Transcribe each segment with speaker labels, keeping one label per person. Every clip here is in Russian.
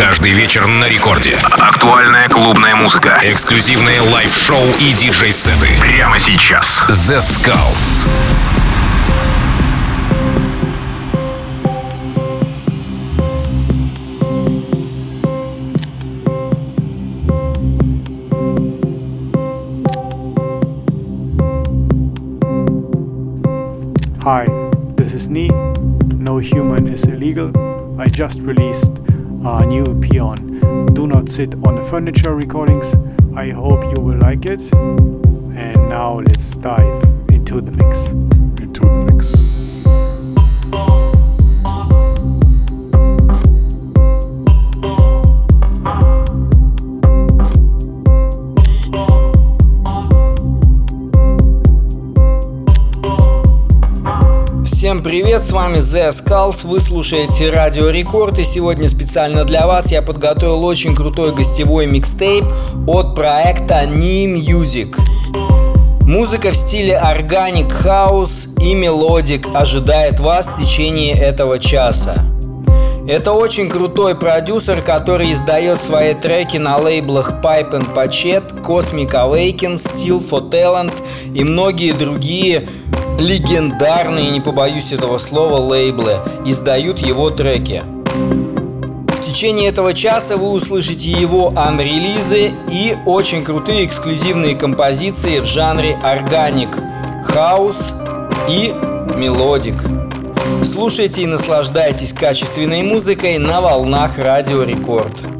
Speaker 1: Каждый вечер на рекорде. Актуальная клубная музыка. Эксклюзивные live-шоу и диджей-сеты. Прямо сейчас. The Skulls.
Speaker 2: Hi, this is Nee. No human is illegal. I just released a new EP on Do Not Sit on the Furniture recordings. I hope you will like it. And now let's dive into the mix.
Speaker 3: Into the mix.
Speaker 4: Привет, с вами The Skulls, вы слушаете Радио Рекорд и сегодня специально для вас я подготовил очень крутой гостевой микстейп от проекта Knee Music. Музыка в стиле organic house и melodic ожидает вас в течение этого часа. Это очень крутой продюсер, который издает свои треки на лейблах Pipe and Pochet, Cosmic Awaken, Steel for Talent и многие другие легендарные, не побоюсь этого слова, лейблы издают его треки. В течение этого часа вы услышите его анрелизы и очень крутые эксклюзивные композиции в жанре organic house и melodic. Слушайте и наслаждайтесь качественной музыкой на волнах Радио Рекорд.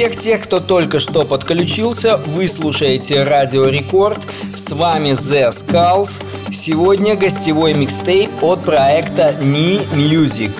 Speaker 4: Всех тех, кто только что подключился, вы слушаете Радио Рекорд. С вами The Skulls. Сегодня гостевой микстейп от проекта Ni Music.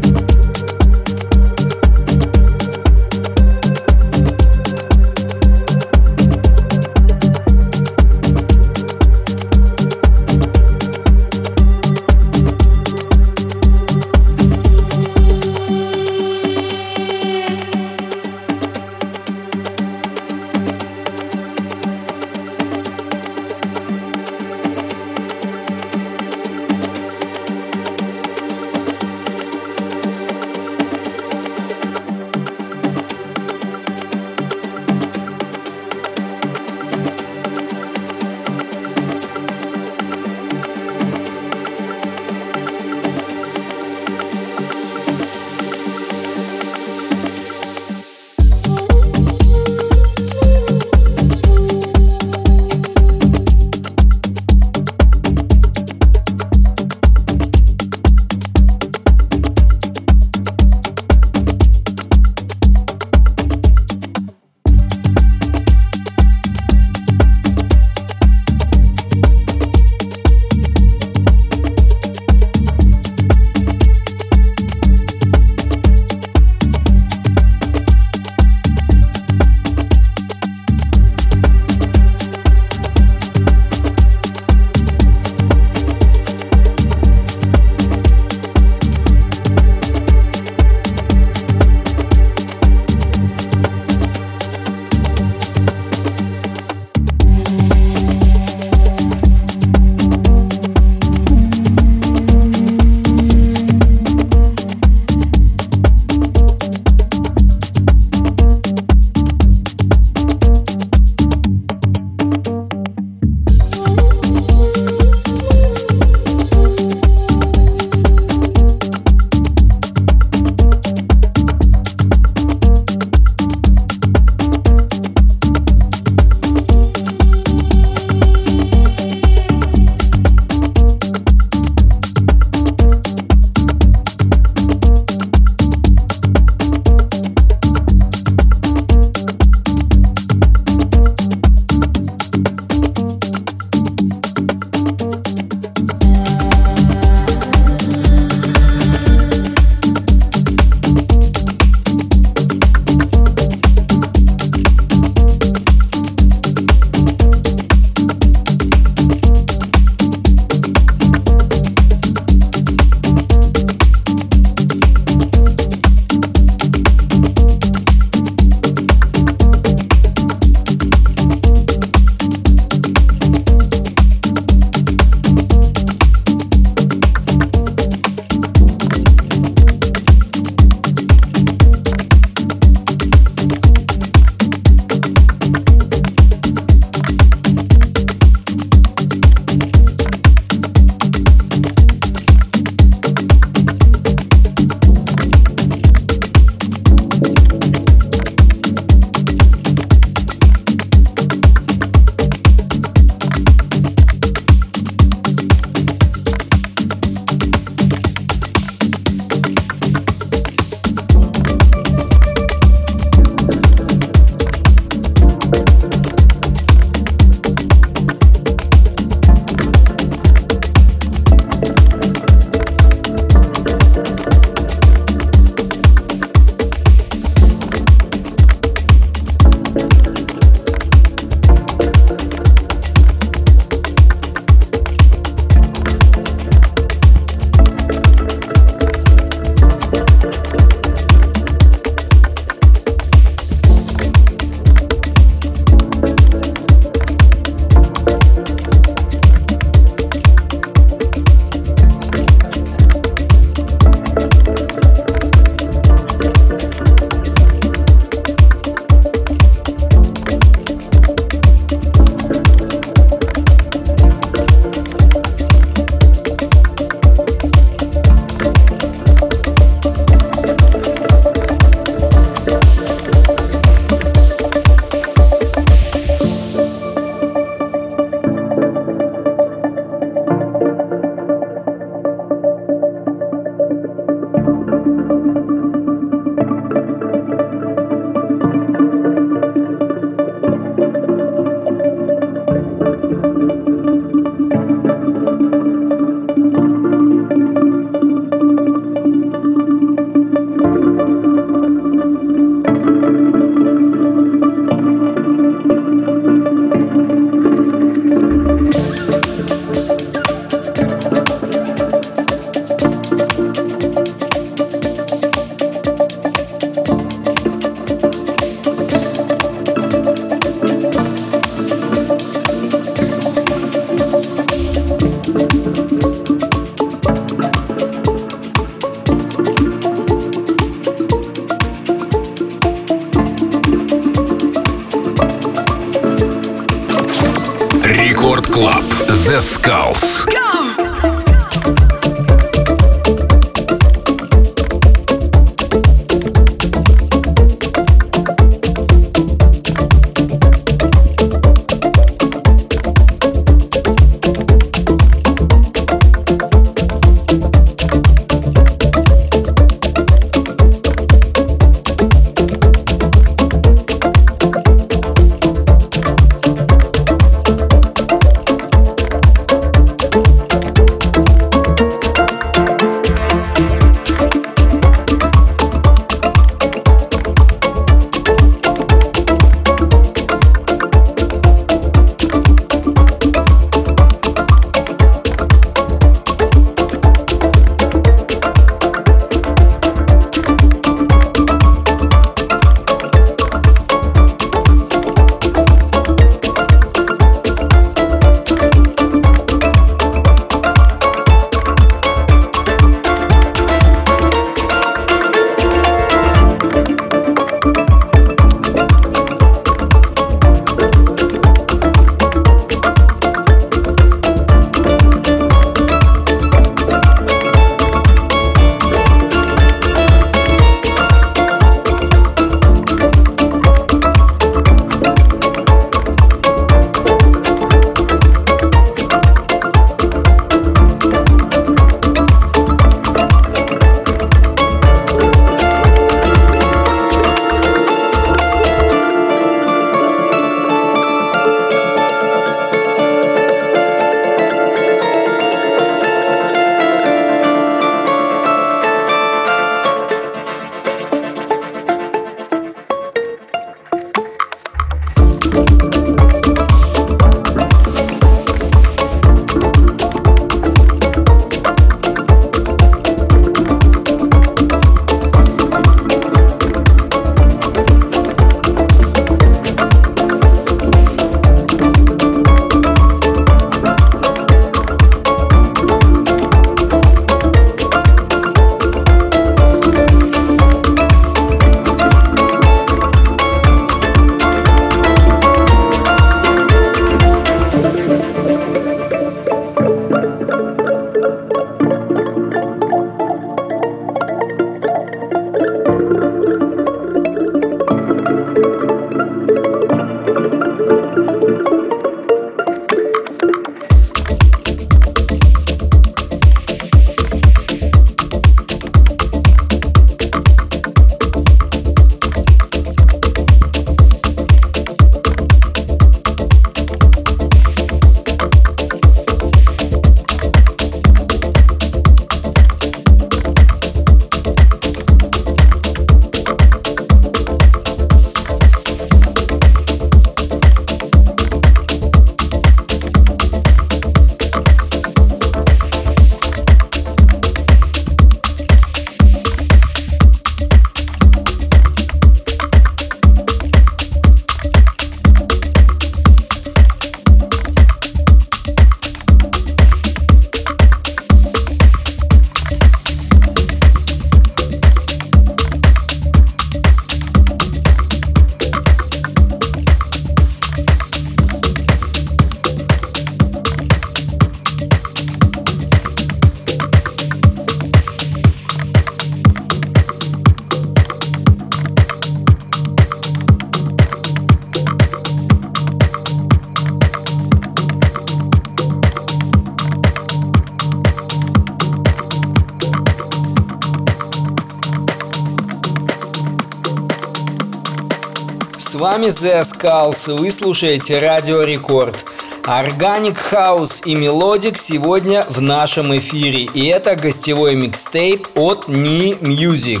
Speaker 4: Вами The Skulls, вы слушаете Радио Рекорд. Organic House и Melodic сегодня в нашем эфире, и это гостевой микстейп от Ni Music.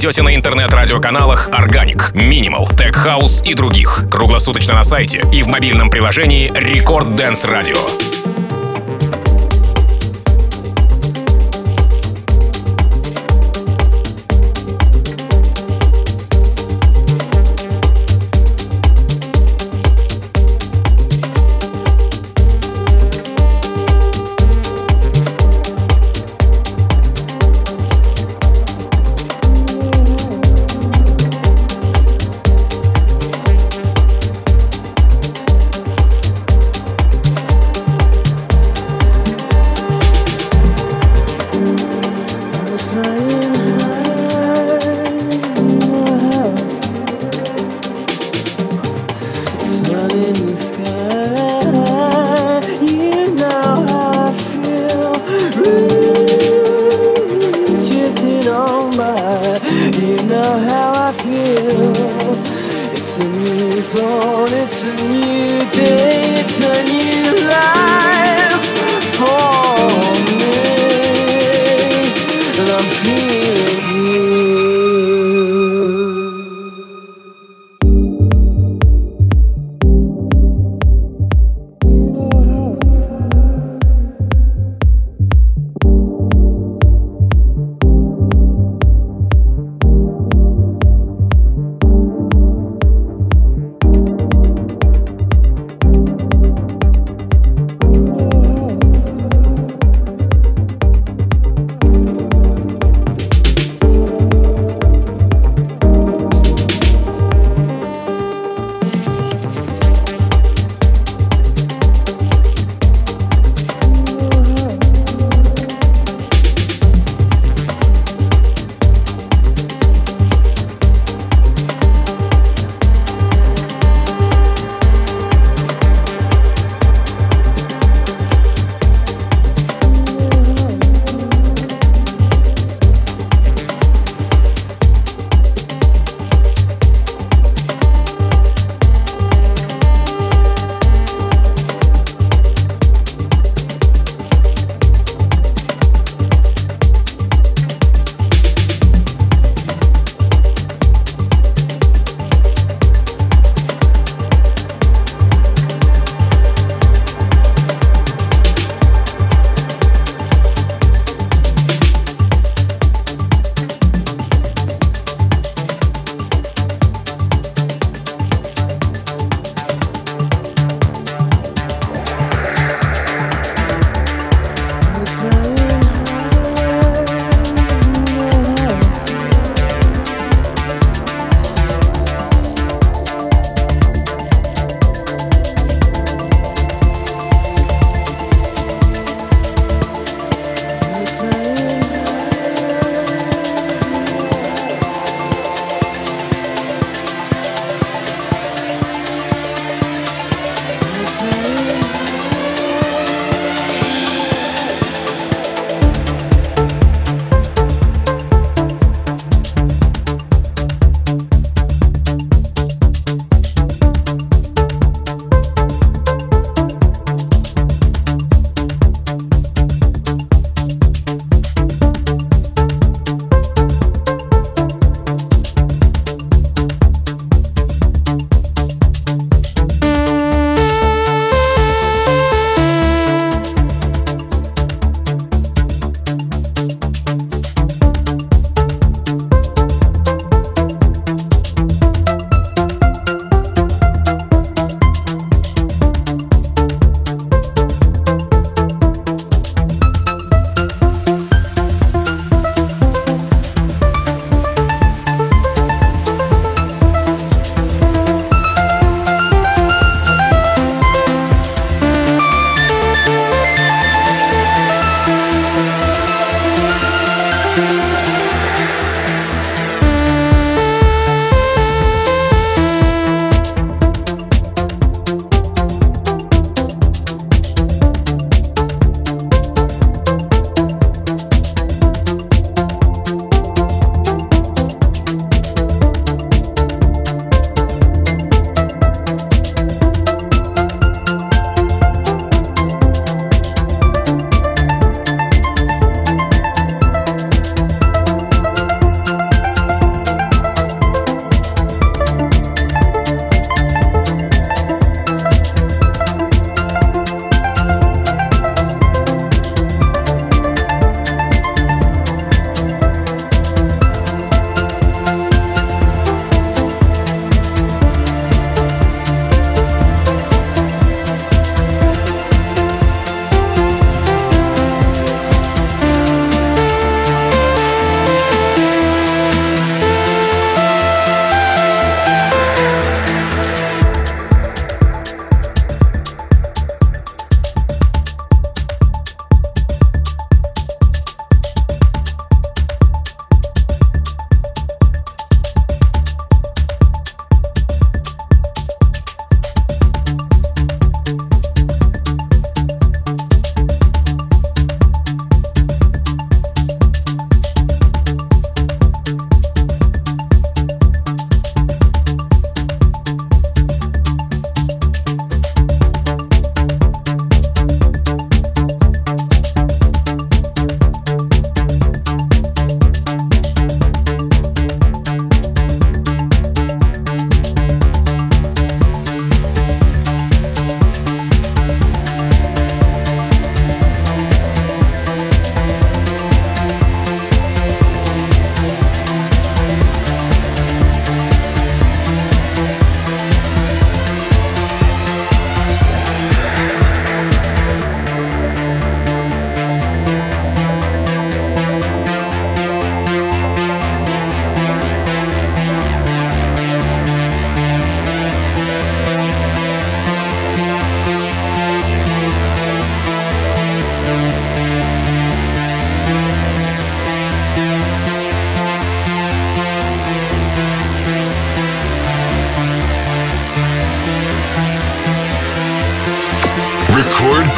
Speaker 1: найдете на интернет-радиоканалах Organic, Minimal, Tech House и других. Круглосуточно на сайте и в мобильном приложении Record Dance Radio.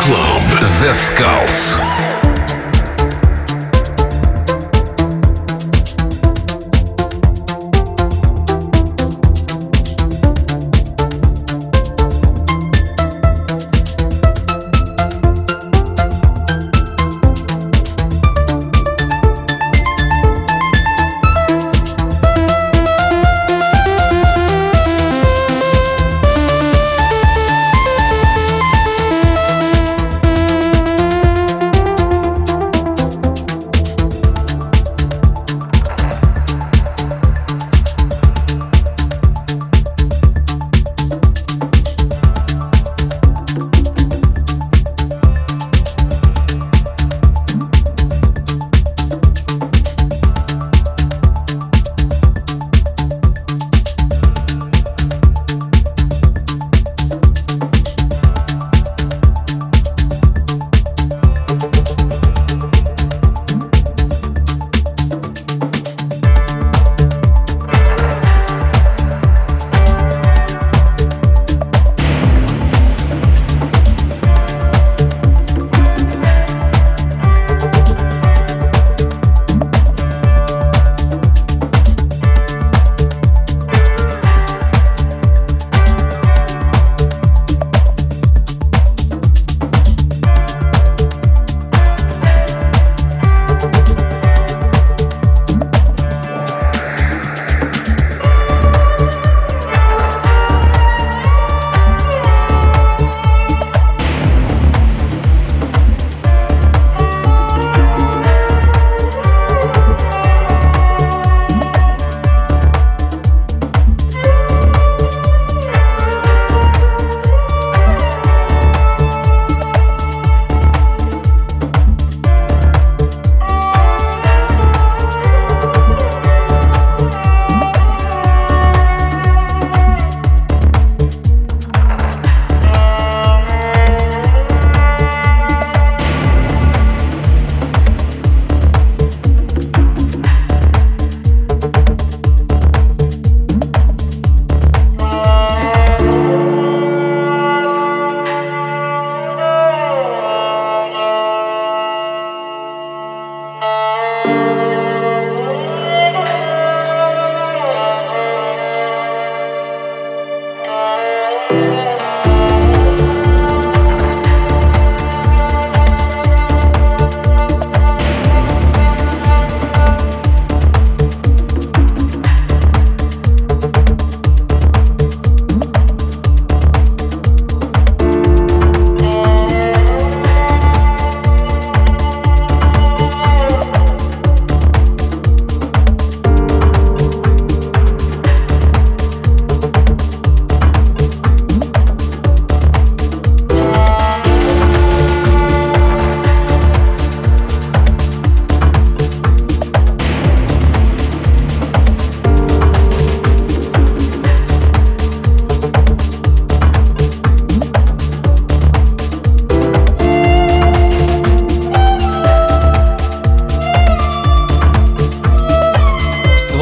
Speaker 1: Club. The Skulls.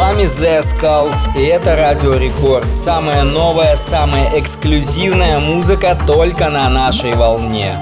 Speaker 4: The Skulls, и это Радио Рекорд. Самая новая, самая эксклюзивная музыка только на нашей волне.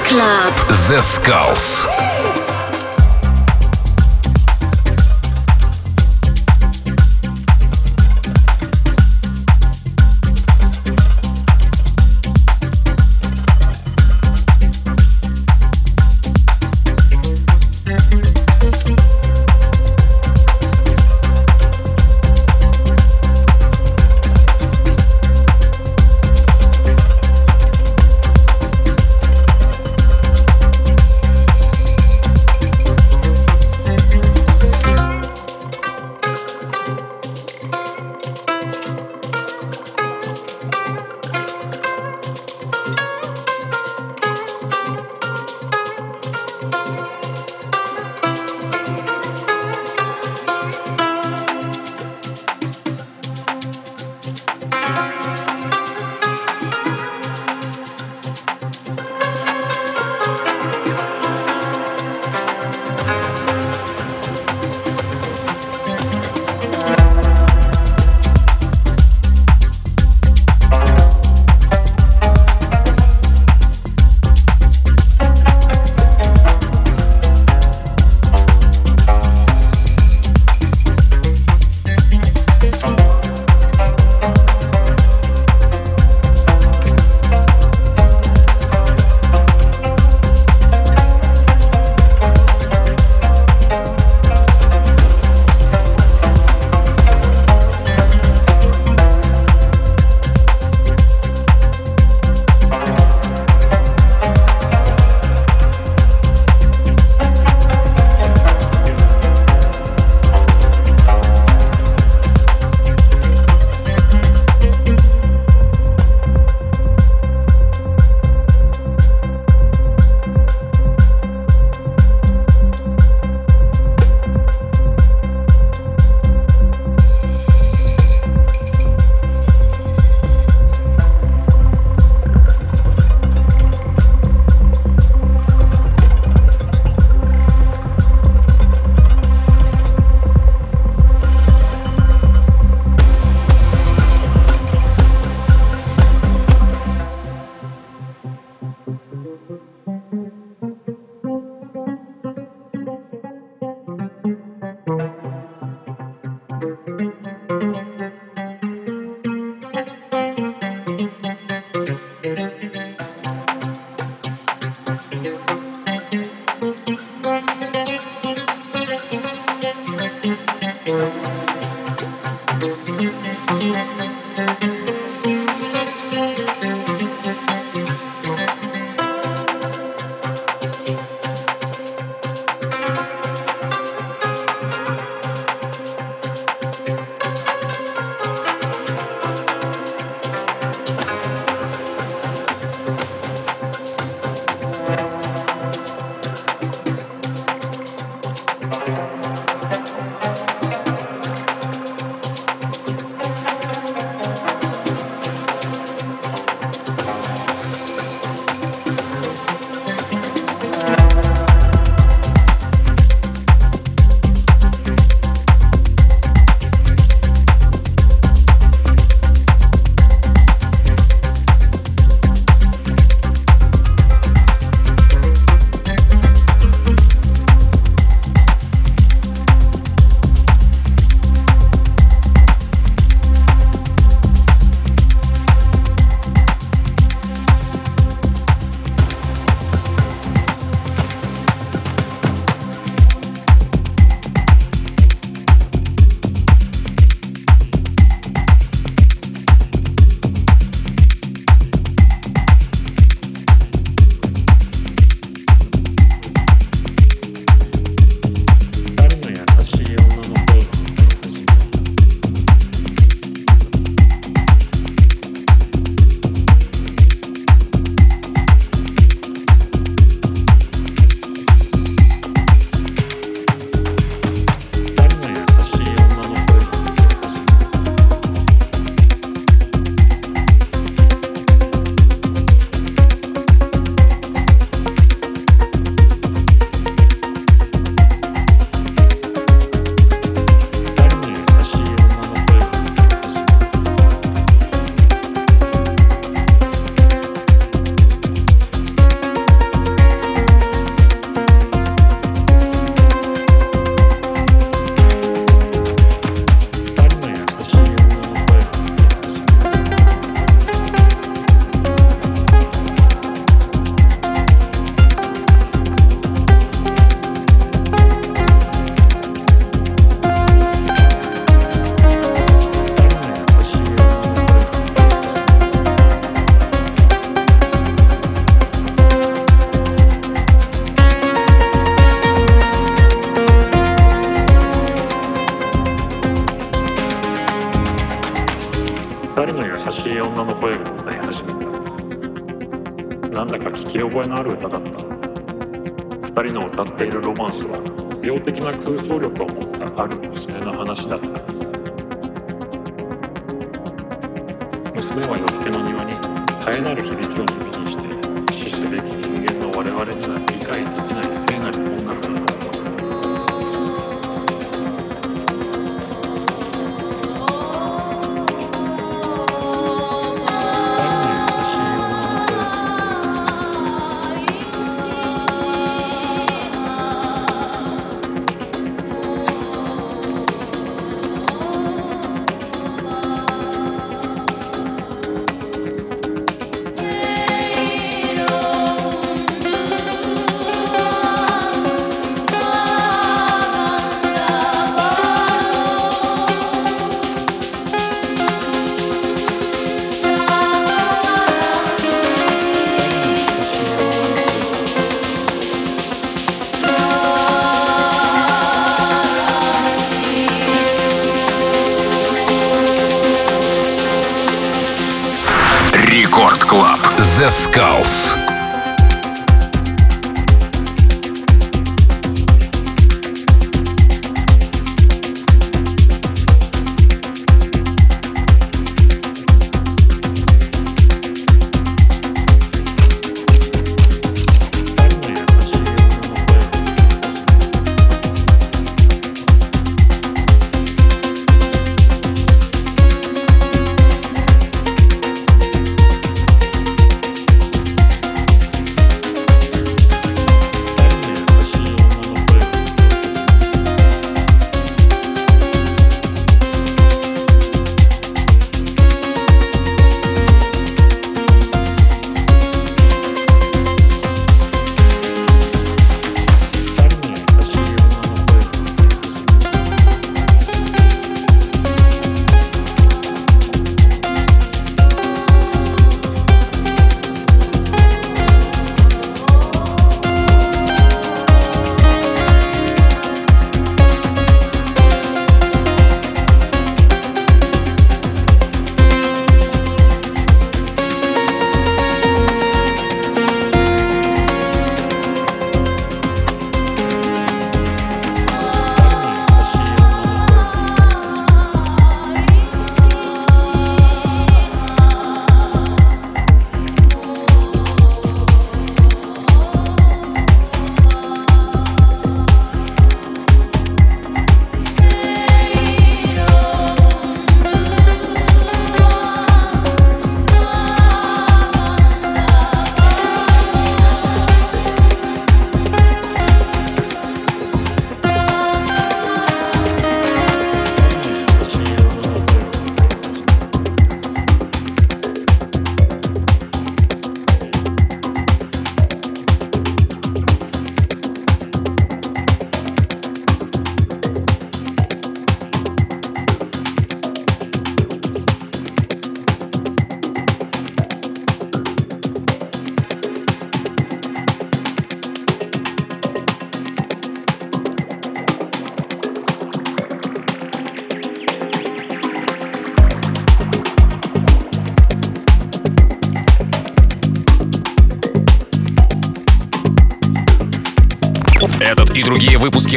Speaker 5: Club.
Speaker 1: The Skulls.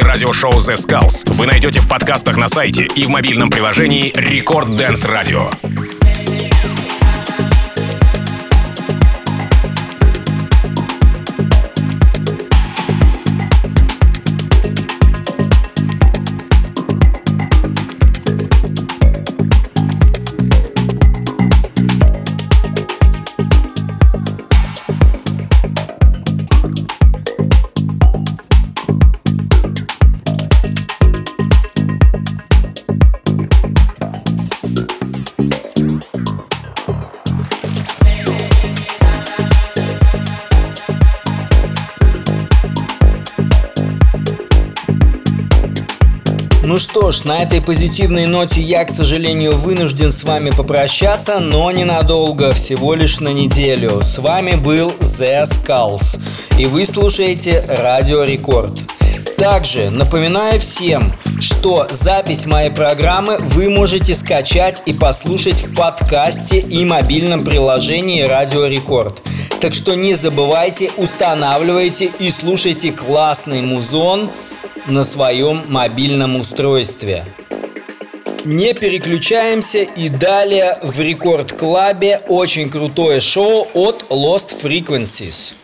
Speaker 1: Выпуски радиошоу The Skulls вы найдете в подкастах на сайте и в мобильном приложении Record Dance Radio.
Speaker 4: Что ж, на этой позитивной ноте я, к сожалению, вынужден с вами попрощаться, но ненадолго, всего лишь на неделю. С вами был The Skulls, и вы слушаете Радио Рекорд. Также напоминаю всем, что запись моей программы вы можете скачать и послушать в подкасте и мобильном приложении Радио Рекорд. Так что не забывайте, устанавливайте и слушайте классный музон на своем мобильном устройстве. Не переключаемся и далее в Рекорд Клабе очень крутое шоу от Lost Frequencies.